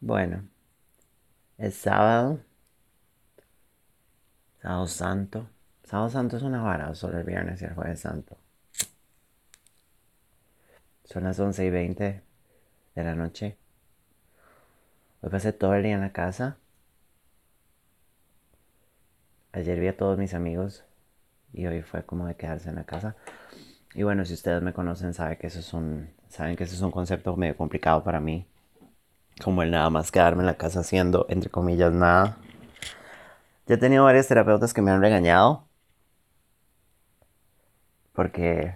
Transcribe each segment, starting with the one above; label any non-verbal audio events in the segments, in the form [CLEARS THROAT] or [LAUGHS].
Bueno, es sábado, sábado santo. Sábado santo es una vara, solo el viernes y el jueves santo. Son las 11 y 20 de la noche. Hoy pasé todo el día en la casa. Ayer vi a todos mis amigos y hoy fue como de quedarse en la casa. Y bueno, si ustedes me conocen, saben que eso es un, saben que eso es un concepto medio complicado para mí. Como el nada más quedarme en la casa haciendo, entre comillas, nada. Ya he tenido varios terapeutas que me han regañado. Porque,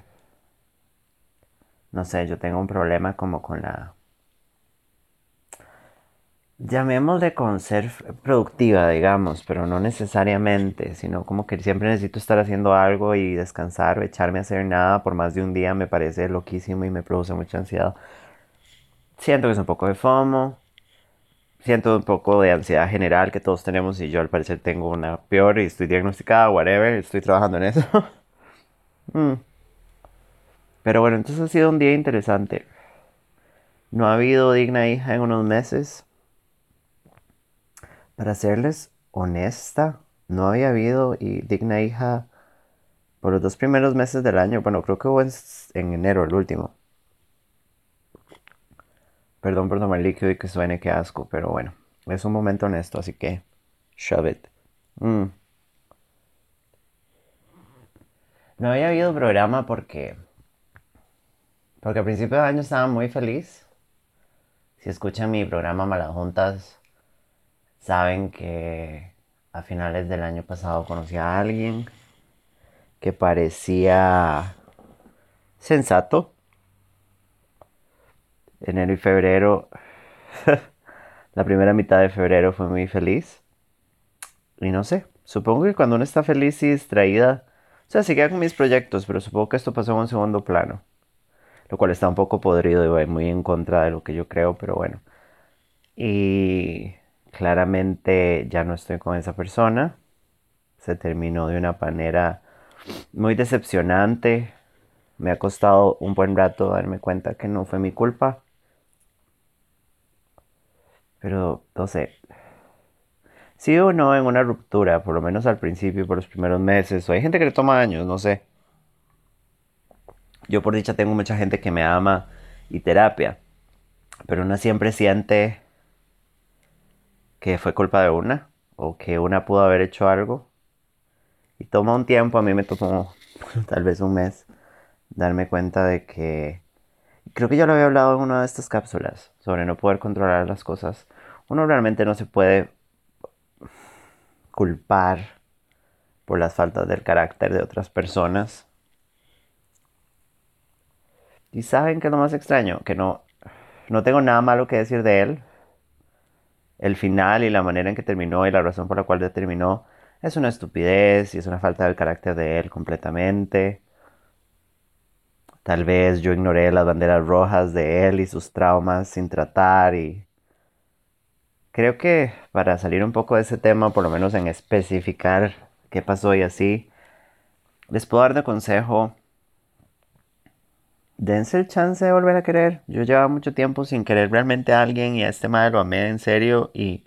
no sé, yo tengo un problema como con la llamémosle con ser productiva, digamos, pero no necesariamente, sino como que siempre necesito estar haciendo algo y descansar o echarme a hacer nada por más de un día me parece loquísimo y me produce mucha ansiedad. Siento que es un poco de FOMO, siento un poco de ansiedad general que todos tenemos y yo al parecer tengo una peor y estoy diagnosticada, whatever, estoy trabajando en eso. [LAUGHS] Mm. Pero bueno, entonces ha sido un día interesante. No ha habido digna hija en unos meses. Para serles honesta, no había habido digna hija por los dos primeros meses del año. Bueno, creo que hubo en, enero el último. Perdón por tomar líquido y que suene que asco, pero bueno, es un momento honesto, así que shove it. Mm. No había habido programa porque porque al principio de año estaba muy feliz. Si escuchan mi programa Juntas Saben que a finales del año pasado conocí a alguien que parecía sensato. Enero y febrero, [LAUGHS] la primera mitad de febrero fue muy feliz. Y no sé, supongo que cuando uno está feliz y distraída, o sea, seguía con mis proyectos, pero supongo que esto pasó en un segundo plano. Lo cual está un poco podrido y muy en contra de lo que yo creo, pero bueno. Y claramente ya no estoy con esa persona. Se terminó de una manera muy decepcionante. Me ha costado un buen rato darme cuenta que no fue mi culpa. Pero, no sé. Sí o no en una ruptura, por lo menos al principio, por los primeros meses. O hay gente que le toma años, no sé. Yo por dicha tengo mucha gente que me ama y terapia. Pero una siempre siente que fue culpa de una o que una pudo haber hecho algo. Y toma un tiempo, a mí me tomó [LAUGHS] tal vez un mes darme cuenta de que creo que ya lo había hablado en una de estas cápsulas sobre no poder controlar las cosas. Uno realmente no se puede culpar por las faltas del carácter de otras personas. Y saben que es lo más extraño, que no, no tengo nada malo que decir de él, el final y la manera en que terminó y la razón por la cual terminó es una estupidez y es una falta del carácter de él completamente. Tal vez yo ignoré las banderas rojas de él y sus traumas sin tratar y creo que para salir un poco de ese tema, por lo menos en especificar qué pasó y así, les puedo dar de consejo dense el chance de volver a querer. Yo llevaba mucho tiempo sin querer realmente a alguien y a este madre lo amé en serio y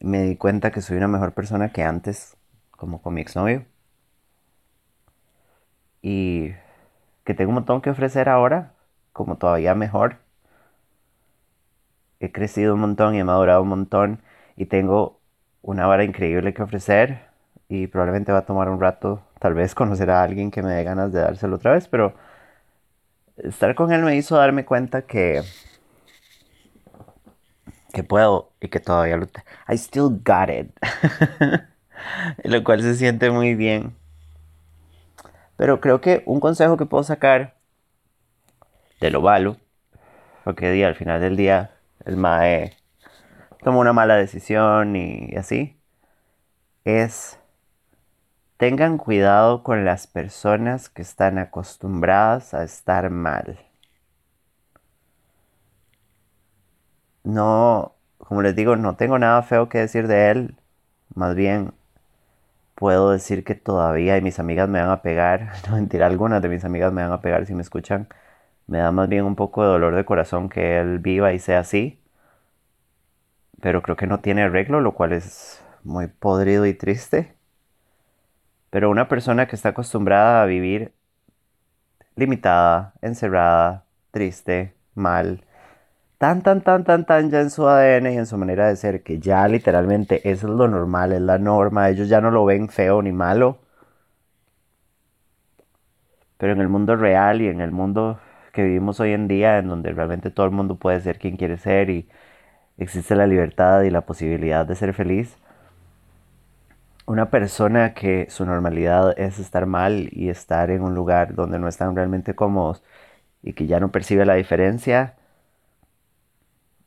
me di cuenta que soy una mejor persona que antes, como con mi exnovio. Y que tengo un montón que ofrecer ahora, como todavía mejor. He crecido un montón y he madurado un montón y tengo una vara increíble que ofrecer y probablemente va a tomar un rato tal vez conocer a alguien que me dé ganas de dárselo otra vez, pero estar con él me hizo darme cuenta que que puedo y que todavía lo I still got it. [LAUGHS] lo cual se siente muy bien. Pero creo que un consejo que puedo sacar de lo malo, porque al final del día el mae tomó una mala decisión y así, es Tengan cuidado con las personas que están acostumbradas a estar mal. No, como les digo, no tengo nada feo que decir de él. Más bien, puedo decir que todavía y mis amigas me van a pegar. [LAUGHS] No mentira, algunas de mis amigas me van a pegar si me escuchan. Me da más bien un poco de dolor de corazón que él viva y sea así. pero creo que no tiene arreglo, lo cual es muy podrido y triste. Pero una persona que está acostumbrada a vivir limitada, encerrada, triste, mal, tan, tan, tan, tan, tan ya en su ADN y en su manera de ser, que ya literalmente eso es lo normal, es la norma, ellos ya no lo ven feo ni malo. Pero en el mundo real y en el mundo que vivimos hoy en día, en donde realmente todo el mundo puede ser quien quiere ser y existe la libertad y la posibilidad de ser feliz, una persona que su normalidad es estar mal y estar en un lugar donde no están realmente cómodos y que ya no percibe la diferencia,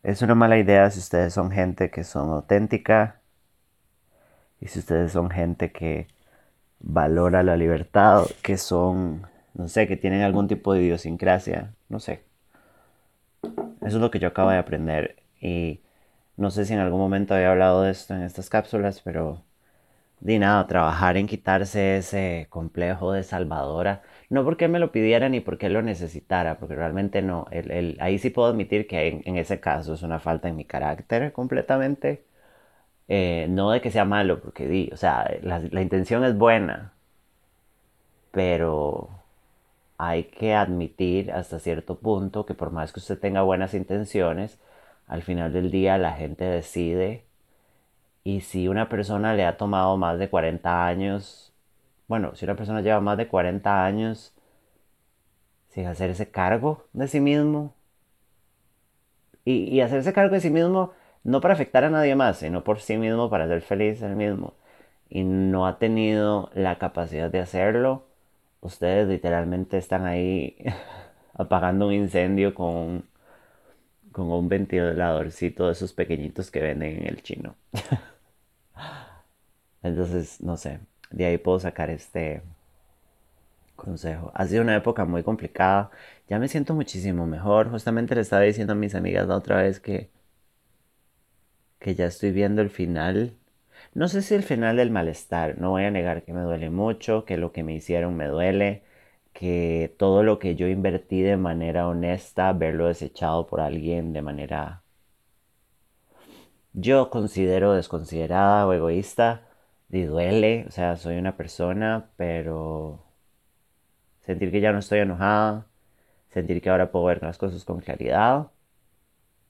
es una mala idea si ustedes son gente que son auténtica y si ustedes son gente que valora la libertad, que son, no sé, que tienen algún tipo de idiosincrasia, no sé. Eso es lo que yo acabo de aprender y no sé si en algún momento había hablado de esto en estas cápsulas, pero di nada, trabajar en quitarse ese complejo de salvadora. No porque me lo pidiera ni porque lo necesitara, porque realmente no. Ahí sí puedo admitir que en, ese caso es una falta en mi carácter completamente. Eh, no de que sea malo, porque di, o sea, la, la intención es buena, pero hay que admitir hasta cierto punto que por más que usted tenga buenas intenciones, al final del día la gente decide. Y si una persona le ha tomado más de 40 años, bueno, si una persona lleva más de 40 años sin hacerse cargo de sí mismo, y, y hacerse cargo de sí mismo no para afectar a nadie más, sino por sí mismo, para ser feliz él mismo, y no ha tenido la capacidad de hacerlo, ustedes literalmente están ahí [LAUGHS] apagando un incendio con, con un ventiladorcito de esos pequeñitos que venden en el chino. [LAUGHS] Entonces, no sé, de ahí puedo sacar este consejo. Ha sido una época muy complicada. Ya me siento muchísimo mejor. Justamente le estaba diciendo a mis amigas la otra vez que que ya estoy viendo el final. No sé si el final del malestar. No voy a negar que me duele mucho, que lo que me hicieron me duele, que todo lo que yo invertí de manera honesta, verlo desechado por alguien de manera yo considero desconsiderada o egoísta, y duele, o sea, soy una persona, pero sentir que ya no estoy enojada, sentir que ahora puedo ver las cosas con claridad,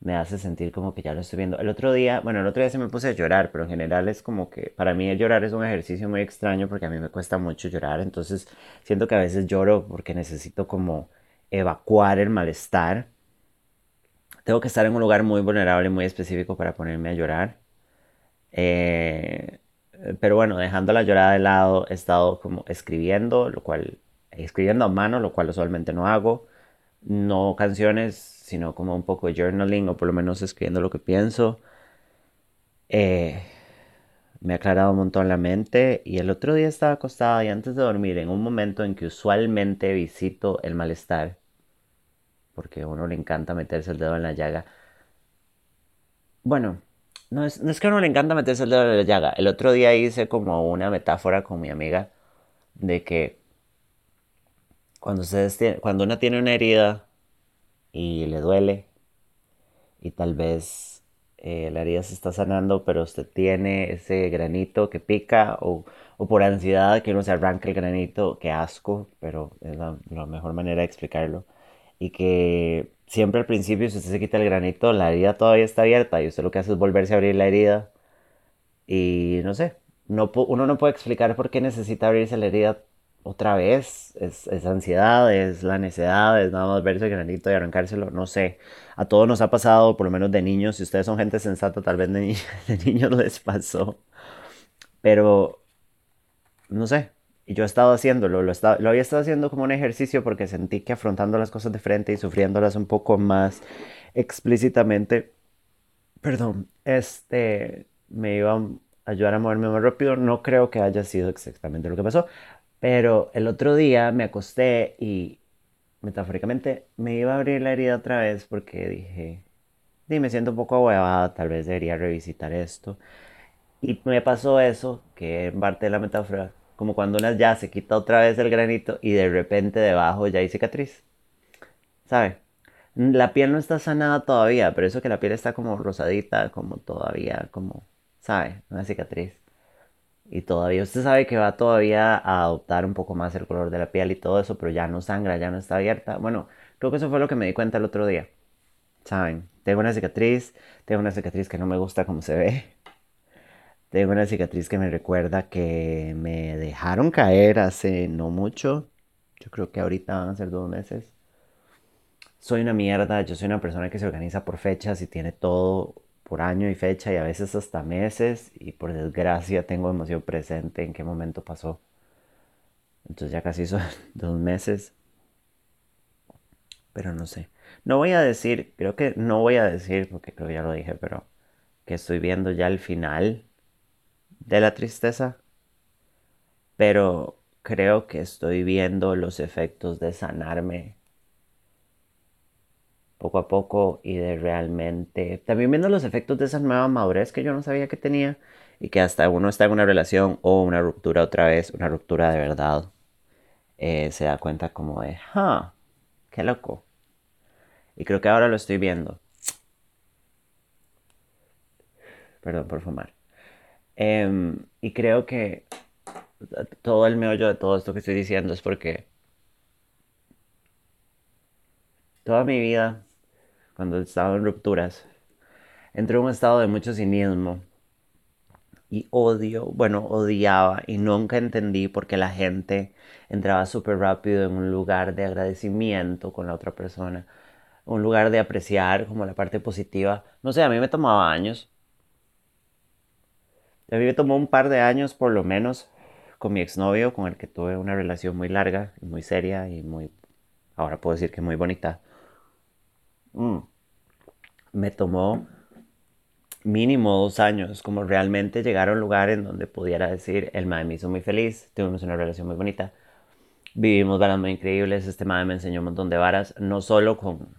me hace sentir como que ya lo estoy viendo. El otro día, bueno, el otro día se me puse a llorar, pero en general es como que para mí el llorar es un ejercicio muy extraño porque a mí me cuesta mucho llorar, entonces siento que a veces lloro porque necesito como evacuar el malestar tengo que estar en un lugar muy vulnerable, muy específico para ponerme a llorar. Eh, pero bueno, dejando la llorada de lado, he estado como escribiendo, lo cual, escribiendo a mano, lo cual usualmente no hago. No canciones, sino como un poco de journaling o por lo menos escribiendo lo que pienso. Eh, me ha aclarado un montón la mente y el otro día estaba acostada y antes de dormir, en un momento en que usualmente visito el malestar, porque a uno le encanta meterse el dedo en la llaga. Bueno, no es, no es que a uno le encanta meterse el dedo en la llaga. El otro día hice como una metáfora con mi amiga de que cuando, ustedes cuando una tiene una herida y le duele y tal vez eh, la herida se está sanando, pero usted tiene ese granito que pica o, o por ansiedad que uno se arranca el granito, que asco, pero es la mejor manera de explicarlo. Y que siempre al principio si usted se quita el granito, la herida todavía está abierta y usted lo que hace es volverse a abrir la herida. Y no sé, no, uno no puede explicar por qué necesita abrirse la herida otra vez, es, es, ansiedad, es la necedad, es nada más verse el granito y arrancárselo, no sé, a todos nos ha pasado, por lo menos de niños, si ustedes son gente sensata, tal vez de, [LAUGHS] de niños les pasó, pero no sé, y yo he estado haciéndolo, lo, lo había estado haciendo como un ejercicio porque sentí que afrontando las cosas de frente y sufriéndolas un poco más explícitamente, perdón, este me iba a ayudar a moverme más rápido. No creo que haya sido exactamente lo que pasó, pero el otro día me acosté y metafóricamente me iba a abrir la herida otra vez porque dije, sí, me siento un poco ahuevada, tal vez debería revisitar esto. Y me pasó eso, que en parte de la metáfora como cuando una ya se quita otra vez el granito y de repente debajo ya hay cicatriz. ¿Sabe? La piel no está sanada todavía, pero eso que la piel está como rosadita, como todavía, como, ¿sabe? Una cicatriz. Y todavía, usted sabe que va todavía a adoptar un poco más el color de la piel y todo eso, pero ya no sangra, ya no está abierta. Bueno, creo que eso fue lo que me di cuenta el otro día. ¿Saben? Tengo una cicatriz, tengo una cicatriz que no me gusta como se ve. Tengo una cicatriz que me recuerda que me dejaron caer hace no mucho. Yo creo que ahorita van a ser dos meses. Soy una mierda, yo soy una persona que se organiza por fechas y tiene todo por año y fecha y a veces hasta meses y por desgracia tengo demasiado presente en qué momento pasó. Entonces ya casi son [LAUGHS] dos meses. Pero no sé. No voy a decir, creo que no voy a decir, porque creo que ya lo dije, pero que estoy viendo ya el final de la tristeza, pero creo que estoy viendo los efectos de sanarme poco a poco y de realmente también viendo los efectos de esa nueva madurez que yo no sabía que tenía y que hasta uno está en una relación o una ruptura otra vez, una ruptura de verdad, eh, se da cuenta como de, ah, qué loco. Y creo que ahora lo estoy viendo. Perdón por fumar. Em, y creo que todo el meollo de todo esto que estoy diciendo es porque toda mi vida, cuando estaba en rupturas, entré en un estado de mucho cinismo y odio, bueno, odiaba y nunca entendí por qué la gente entraba súper rápido en un lugar de agradecimiento con la otra persona, un lugar de apreciar como la parte positiva. No sé, a mí me tomaba años a mí me tomó un par de años por lo menos con mi exnovio, con el que tuve una relación muy larga, muy seria y muy, ahora puedo decir que muy bonita. Mm. Me tomó mínimo dos años como realmente llegar a un lugar en donde pudiera decir, el madre me hizo muy feliz, tuvimos una relación muy bonita, vivimos varas muy increíbles, este madre me enseñó un montón de varas, no solo con,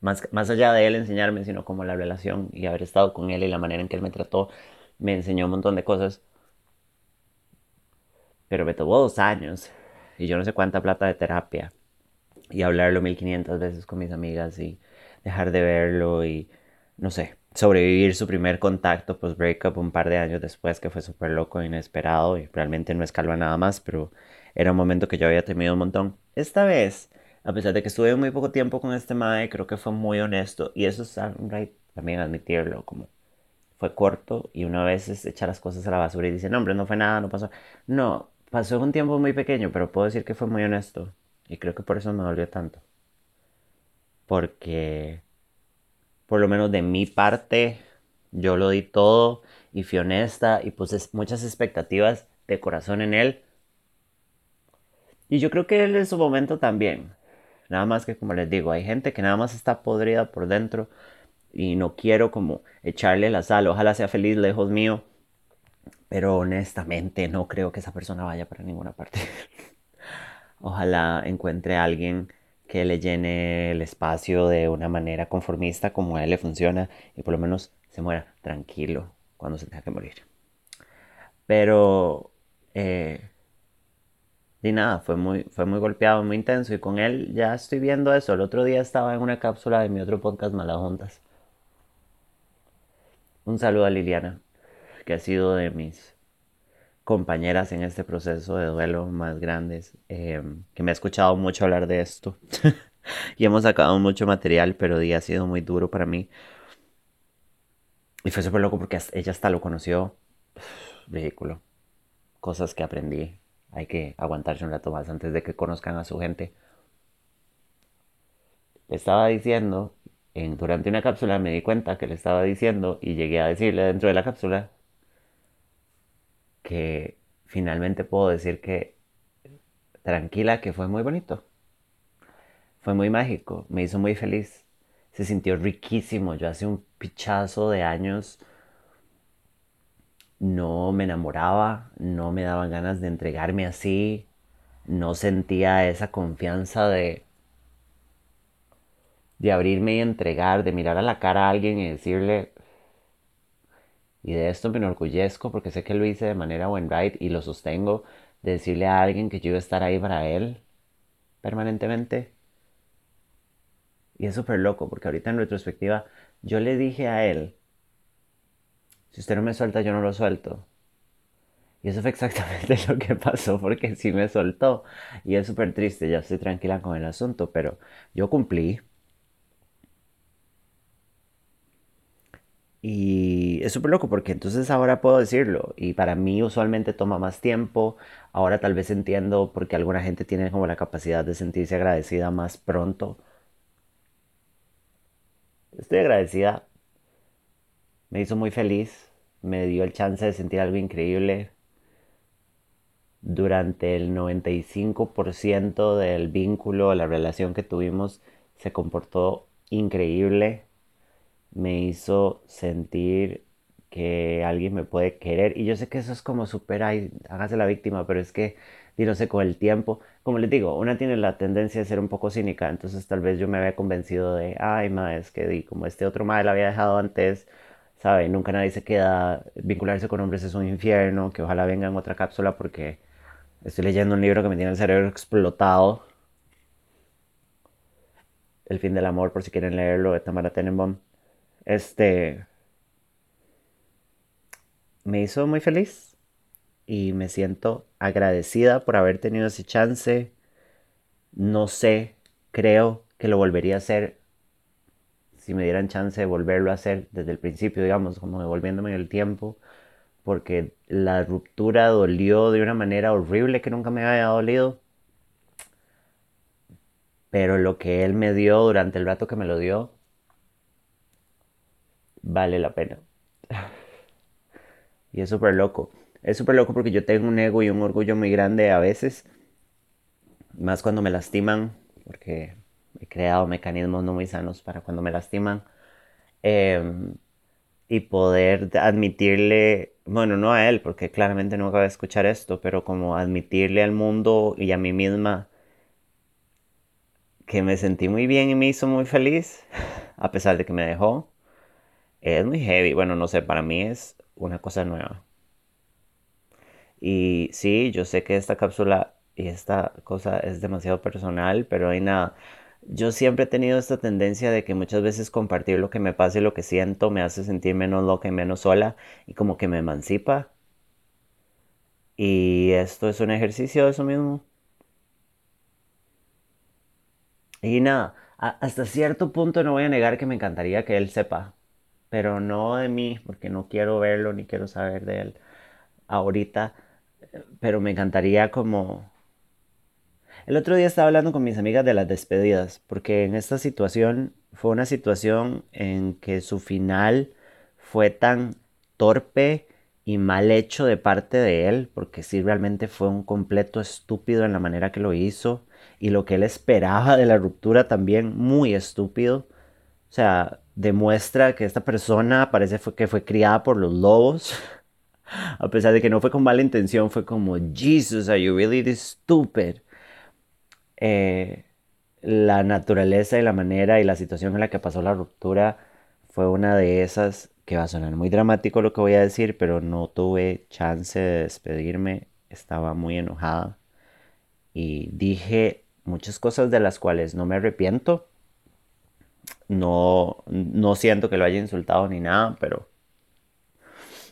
más, más allá de él enseñarme, sino como la relación y haber estado con él y la manera en que él me trató me enseñó un montón de cosas. Pero me tomó dos años y yo no sé cuánta plata de terapia. Y hablarlo 1500 veces con mis amigas y dejar de verlo y no sé, sobrevivir su primer contacto post breakup un par de años después que fue súper loco e inesperado y realmente no escaló nada más, pero era un momento que yo había temido un montón. Esta vez, a pesar de que estuve muy poco tiempo con este mae, creo que fue muy honesto y eso es también admitirlo, como fue corto y una vez es echa las cosas a la basura y dice, no, hombre, no fue nada, no pasó. No, pasó un tiempo muy pequeño, pero puedo decir que fue muy honesto. Y creo que por eso me dolió tanto. Porque, por lo menos de mi parte, yo lo di todo y fui honesta y puse muchas expectativas de corazón en él. Y yo creo que él en su momento también. Nada más que como les digo, hay gente que nada más está podrida por dentro y no quiero como echarle la sal. Ojalá sea feliz lejos mío, pero honestamente no creo que esa persona vaya para ninguna parte. [LAUGHS] Ojalá encuentre a alguien que le llene el espacio de una manera conformista como a él le funciona y por lo menos se muera tranquilo cuando se tenga que morir. Pero eh, y nada, fue muy, fue muy golpeado, muy intenso y con él ya estoy viendo eso. El otro día estaba en una cápsula de mi otro podcast Juntas un saludo a Liliana, que ha sido de mis compañeras en este proceso de duelo más grandes, em, que me ha escuchado mucho hablar de esto. [LAUGHS] y hemos sacado mucho material, pero día ha sido muy duro para mí. Y fue súper loco porque ella hasta lo conoció. Ridículo. Cosas que aprendí. Hay que aguantarse un rato más antes de que conozcan a su gente. estaba diciendo durante una cápsula me di cuenta que le estaba diciendo y llegué a decirle dentro de la cápsula que finalmente puedo decir que tranquila, que fue muy bonito. Fue muy mágico, me hizo muy feliz. Se sintió riquísimo. Yo hace un pichazo de años no me enamoraba, no me daban ganas de entregarme así, no sentía esa confianza de de abrirme y entregar, de mirar a la cara a alguien y decirle, y de esto me enorgullezco porque sé que lo hice de manera buen right y lo sostengo, de decirle a alguien que yo iba a estar ahí para él permanentemente. Y es súper loco, porque ahorita en retrospectiva, yo le dije a él, si usted no me suelta, yo no lo suelto. Y eso fue exactamente [LAUGHS] lo que pasó, porque sí me soltó. Y es súper triste, ya estoy tranquila con el asunto, pero yo cumplí. Y es súper loco porque entonces ahora puedo decirlo. Y para mí usualmente toma más tiempo. Ahora tal vez entiendo porque alguna gente tiene como la capacidad de sentirse agradecida más pronto. Estoy agradecida. Me hizo muy feliz. Me dio el chance de sentir algo increíble. Durante el 95% del vínculo, la relación que tuvimos, se comportó increíble me hizo sentir que alguien me puede querer. Y yo sé que eso es como super, ay, hágase la víctima, pero es que, no sé, con el tiempo, como les digo, una tiene la tendencia de ser un poco cínica, entonces tal vez yo me había convencido de, ay, ma, es que di, como este otro madre había dejado antes, ¿sabe? Nunca nadie se queda, vincularse con hombres es un infierno, que ojalá venga en otra cápsula porque estoy leyendo un libro que me tiene el cerebro explotado. El fin del amor, por si quieren leerlo, de Tamara Tenenbaum este me hizo muy feliz y me siento agradecida por haber tenido ese chance. No sé, creo que lo volvería a hacer si me dieran chance de volverlo a hacer desde el principio, digamos, como devolviéndome el tiempo, porque la ruptura dolió de una manera horrible que nunca me había dolido. Pero lo que él me dio durante el rato que me lo dio vale la pena. [LAUGHS] Y es súper loco. Es súper loco porque yo tengo un ego y un orgullo muy grande a veces. Más cuando me lastiman, porque he creado mecanismos no muy sanos para cuando me lastiman. Em, y poder admitirle, bueno, no a él, porque claramente no acaba de escuchar esto, pero como admitirle al mundo y a mí misma que me sentí muy bien y me hizo muy feliz, [LAUGHS] a pesar de que me dejó. Es muy heavy. Bueno, no sé, para mí es una cosa nueva. Y sí, yo sé que esta cápsula y esta cosa es demasiado personal, pero hay nada. Yo siempre he tenido esta tendencia de que muchas veces compartir lo que me pasa y lo que siento me hace sentir menos loca y menos sola y como que me emancipa. Y esto es un ejercicio de eso mismo. Y nada, hasta cierto punto no voy a negar que me encantaría que él sepa pero no de mí, porque no quiero verlo ni quiero saber de él ahorita, pero me encantaría como... El otro día estaba hablando con mis amigas de las despedidas, porque en esta situación fue una situación en que su final fue tan torpe y mal hecho de parte de él, porque sí realmente fue un completo estúpido en la manera que lo hizo, y lo que él esperaba de la ruptura también muy estúpido. O sea, demuestra que esta persona parece que fue criada por los lobos. [LAUGHS] A pesar de que no fue con mala intención, fue como, Jesus, are you really stupid? Eh, la naturaleza y la manera y la situación en la que pasó la ruptura fue una de esas que va a sonar muy dramático lo que voy a decir, pero no tuve chance de despedirme. Estaba muy enojada y dije muchas cosas de las cuales no me arrepiento no, no siento que lo haya insultado ni nada, pero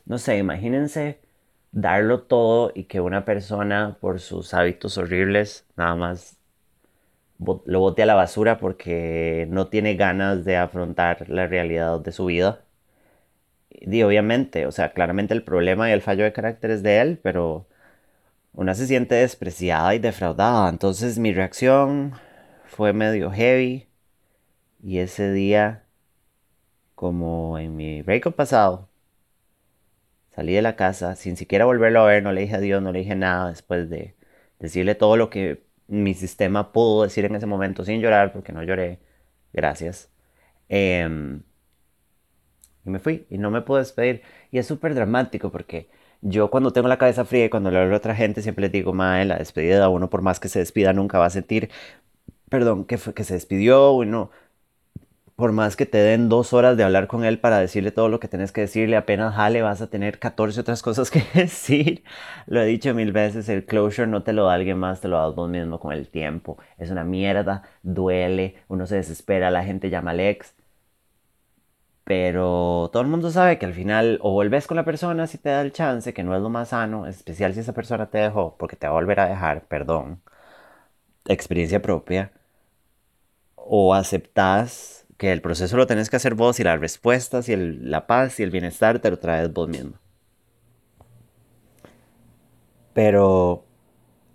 no sé, imagínense darlo todo y que una persona por sus hábitos horribles nada más lo bote a la basura porque no tiene ganas de afrontar la realidad de su vida. Y obviamente, o sea, claramente el problema y el fallo de carácter es de él, pero una se siente despreciada y defraudada. Entonces mi reacción fue medio heavy. Y ese día, como en mi breakup pasado, salí de la casa sin siquiera volverlo a ver, no le dije adiós, no le dije nada después de decirle todo lo que mi sistema pudo decir en ese momento sin llorar, porque no lloré, gracias. Em, y me fui y no me puedo despedir. Y es súper dramático porque yo cuando tengo la cabeza fría y cuando le a otra gente siempre les digo, madre, la despedida, uno por más que se despida nunca va a sentir, perdón, que, fue, que se despidió, uno por más que te den dos horas de hablar con él para decirle todo lo que tienes que decirle, apenas jale, vas a tener 14 otras cosas que [LAUGHS] decir. Lo he dicho mil veces, el closure no te lo da alguien más, te lo das vos mismo con el tiempo. Es una mierda, duele, uno se desespera, la gente llama al ex. Pero todo el mundo sabe que al final o vuelves con la persona si te da el chance, que no es lo más sano, especial si esa persona te dejó, porque te va a volver a dejar, perdón, experiencia propia, o aceptas que el proceso lo tenés que hacer vos y las respuestas y la paz y el bienestar te lo traes vos mismo. Pero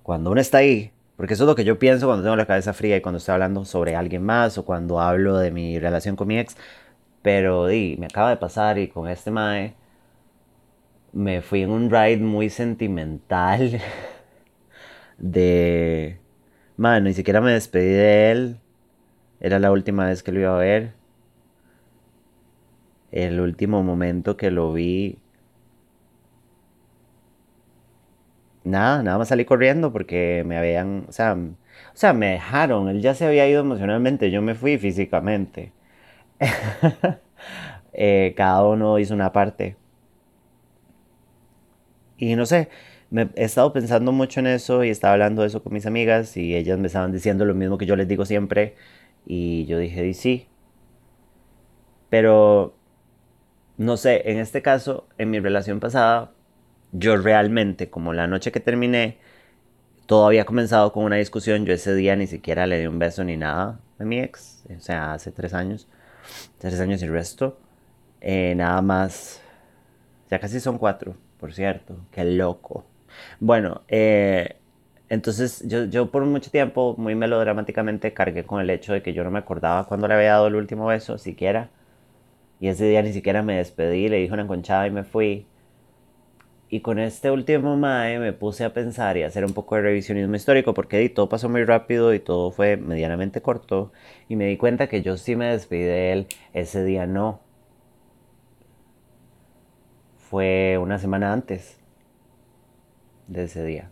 cuando uno está ahí, porque eso es lo que yo pienso cuando tengo la cabeza fría y cuando estoy hablando sobre alguien más o cuando hablo de mi relación con mi ex, pero di, me acaba de pasar y con este mae me fui en un ride muy sentimental [LAUGHS] de... Mano, ni siquiera me despedí de él era la última vez que lo iba a ver. El último momento que lo vi. Nada, nada más salí corriendo porque me habían. O sea, o sea, me dejaron. Él ya se había ido emocionalmente. Yo me fui físicamente. [LAUGHS] Eh, cada uno hizo una parte. Y no sé, me he estado pensando mucho en eso y estaba hablando de eso con mis amigas y ellas me estaban diciendo lo mismo que yo les digo siempre y yo dije, sí. Pero, no sé, en este caso, en mi relación pasada, yo realmente, como la noche que terminé, todo había comenzado con una discusión. Yo ese día ni siquiera le di un beso ni nada a mi ex. O sea, hace tres años. Tres años y resto. Eh, nada más. Ya casi son cuatro, por cierto. Qué loco. Bueno, eh, entonces yo, yo por mucho tiempo, muy melodramáticamente, cargué con el hecho de que yo no me acordaba cuando le había dado el último beso, siquiera. Y ese día ni siquiera me despedí, le dije una enconchada y me fui. Y con este último mae me puse a pensar y a hacer un poco de revisionismo histórico porque todo pasó muy rápido y todo fue medianamente corto. Y me di cuenta que yo sí me despedí de él, ese día no. Fue una semana antes de ese día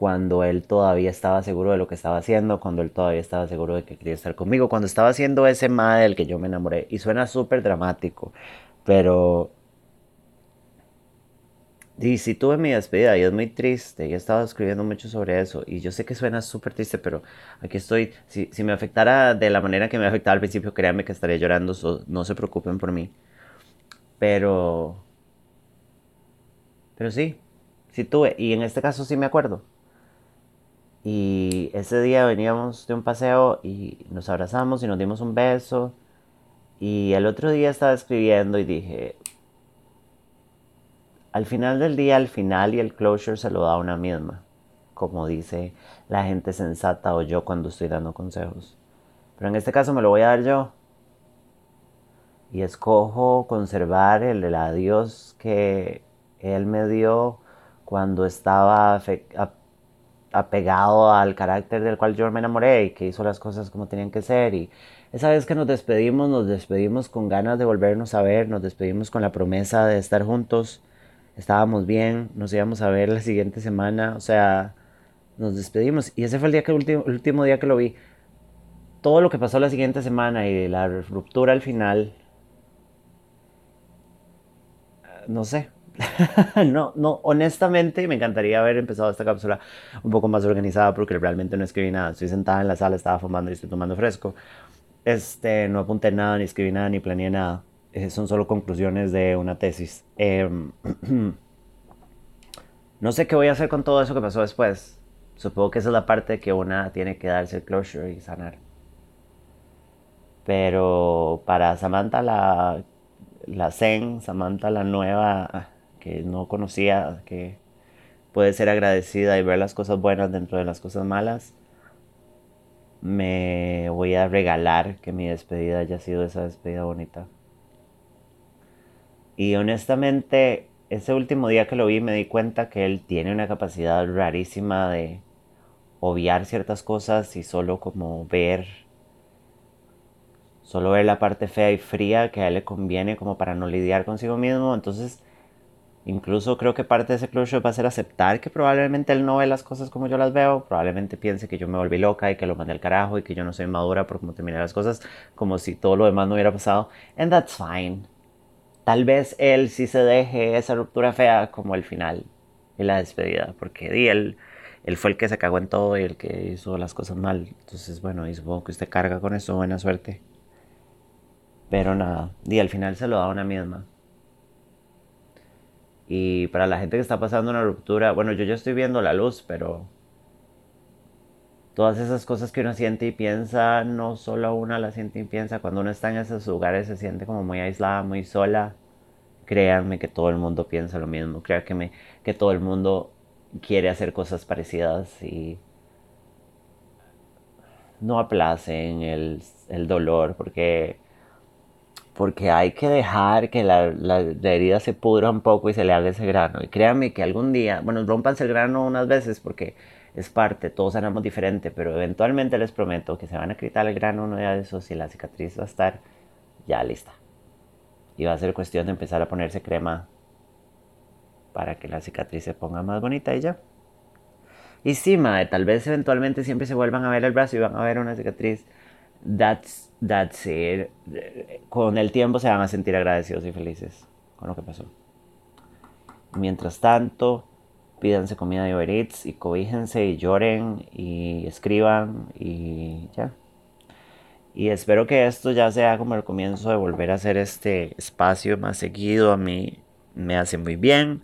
cuando él todavía estaba seguro de lo que estaba haciendo, cuando él todavía estaba seguro de que quería estar conmigo, cuando estaba haciendo ese mae del que yo me enamoré. Y suena súper dramático, pero... Y sí tuve mi despedida y es muy triste y he estado escribiendo mucho sobre eso y yo sé que suena súper triste, pero aquí estoy, si, si, me afectara de la manera que me afectaba al principio, créanme que estaría llorando, no se preocupen por mí. Pero... Pero sí, sí tuve y en este caso sí me acuerdo. Y ese día veníamos de un paseo y nos abrazamos y nos dimos un beso. Y el otro día estaba escribiendo y dije, al final del día, al final y el closure se lo da una misma, como dice la gente sensata o yo cuando estoy dando consejos. Pero en este caso me lo voy a dar yo. Y escojo conservar el, adiós que él me dio cuando estaba apegado al carácter del cual yo me enamoré y que hizo las cosas como tenían que ser. Y esa vez que nos despedimos, nos despedimos con ganas de volvernos a ver, nos despedimos con la promesa de estar juntos. Estábamos bien, nos íbamos a ver la siguiente semana, o sea, nos despedimos. Y ese fue el, día que, el último día que lo vi. Todo lo que pasó la siguiente semana y la ruptura al final, no sé, [LAUGHS] no, no, honestamente me encantaría haber empezado esta cápsula un poco más organizada porque realmente no escribí nada. Estoy sentada en la sala, estaba fumando y estoy tomando fresco. Este, no apunté nada, ni escribí nada, ni planeé nada. Eh, son solo conclusiones de una tesis. Em, [CLEARS THROAT] no sé qué voy a hacer con todo eso que pasó después. Supongo que esa es la parte que una tiene que darse el closure y sanar. Pero para Samantha la, la Zen, Samantha la nueva que no conocía, que puede ser agradecida y ver las cosas buenas dentro de las cosas malas, me voy a regalar que mi despedida haya sido esa despedida bonita. Y honestamente, ese último día que lo vi me di cuenta que él tiene una capacidad rarísima de obviar ciertas cosas y solo como ver solo ver la parte fea y fría que a él le conviene como para no lidiar consigo mismo. Entonces Incluso creo que parte de ese closure va a ser aceptar que probablemente él no ve las cosas como yo las veo, probablemente piense que yo me volví loca y que lo mandé al carajo y que yo no soy madura por cómo terminé las cosas, como si todo lo demás no hubiera pasado. And that's fine. Tal vez él sí se deje esa ruptura fea como el final y la despedida, porque di, él, él fue el que se cagó en todo y el que hizo las cosas mal. Entonces, bueno, y supongo que usted carga con eso, buena suerte. Pero nada, y al final se lo da a una misma. Y para la gente que está pasando una ruptura, bueno, yo ya estoy viendo la luz, pero todas esas cosas que uno siente y piensa, no solo una la siente y piensa, cuando uno está en esos lugares se siente como muy aislada, muy sola. Créanme que todo el mundo piensa lo mismo, créanme que todo el mundo quiere hacer cosas parecidas y no aplacen el, el dolor porque porque hay que dejar que la, herida se pudra un poco y se le haga ese grano. Y créanme que algún día, bueno, rompanse el grano unas veces porque es parte, todos sanamos diferente, pero eventualmente les prometo que se van a quitar el grano uno de esos y la cicatriz va a estar ya lista. Y va a ser cuestión de empezar a ponerse crema para que la cicatriz se ponga más bonita y ya. Y sí, madre, tal vez eventualmente siempre se vuelvan a ver el brazo y van a ver una cicatriz that's, that's it. Con el tiempo se van a sentir agradecidos y felices con lo que pasó. Mientras tanto, pídanse comida de Uber Eats y cobíjense y lloren y escriban y ya. Y espero que esto ya sea como el comienzo de volver a hacer este espacio más seguido. A mí me hace muy bien.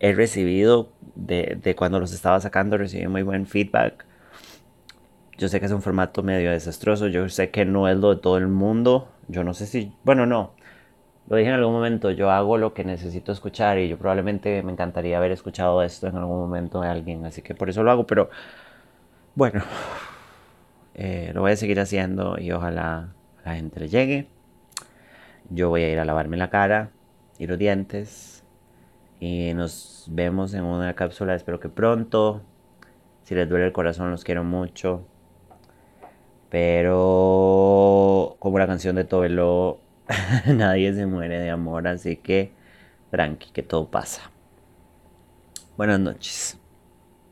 He recibido de, de cuando los estaba sacando, recibí muy buen feedback yo sé que es un formato medio desastroso, yo sé que no es lo de todo el mundo, yo no sé si, bueno, no, lo dije en algún momento, yo hago lo que necesito escuchar y yo probablemente me encantaría haber escuchado esto en algún momento de alguien, así que por eso lo hago, pero bueno, [LAUGHS] eh, lo voy a seguir haciendo y ojalá la gente le llegue. Yo voy a ir a lavarme la cara y los dientes y nos vemos en una cápsula, espero que pronto. Si les duele el corazón, los quiero mucho. Pero como la canción de Tobelo, [LAUGHS] nadie se muere de amor, así que tranqui, que todo pasa. Buenas noches.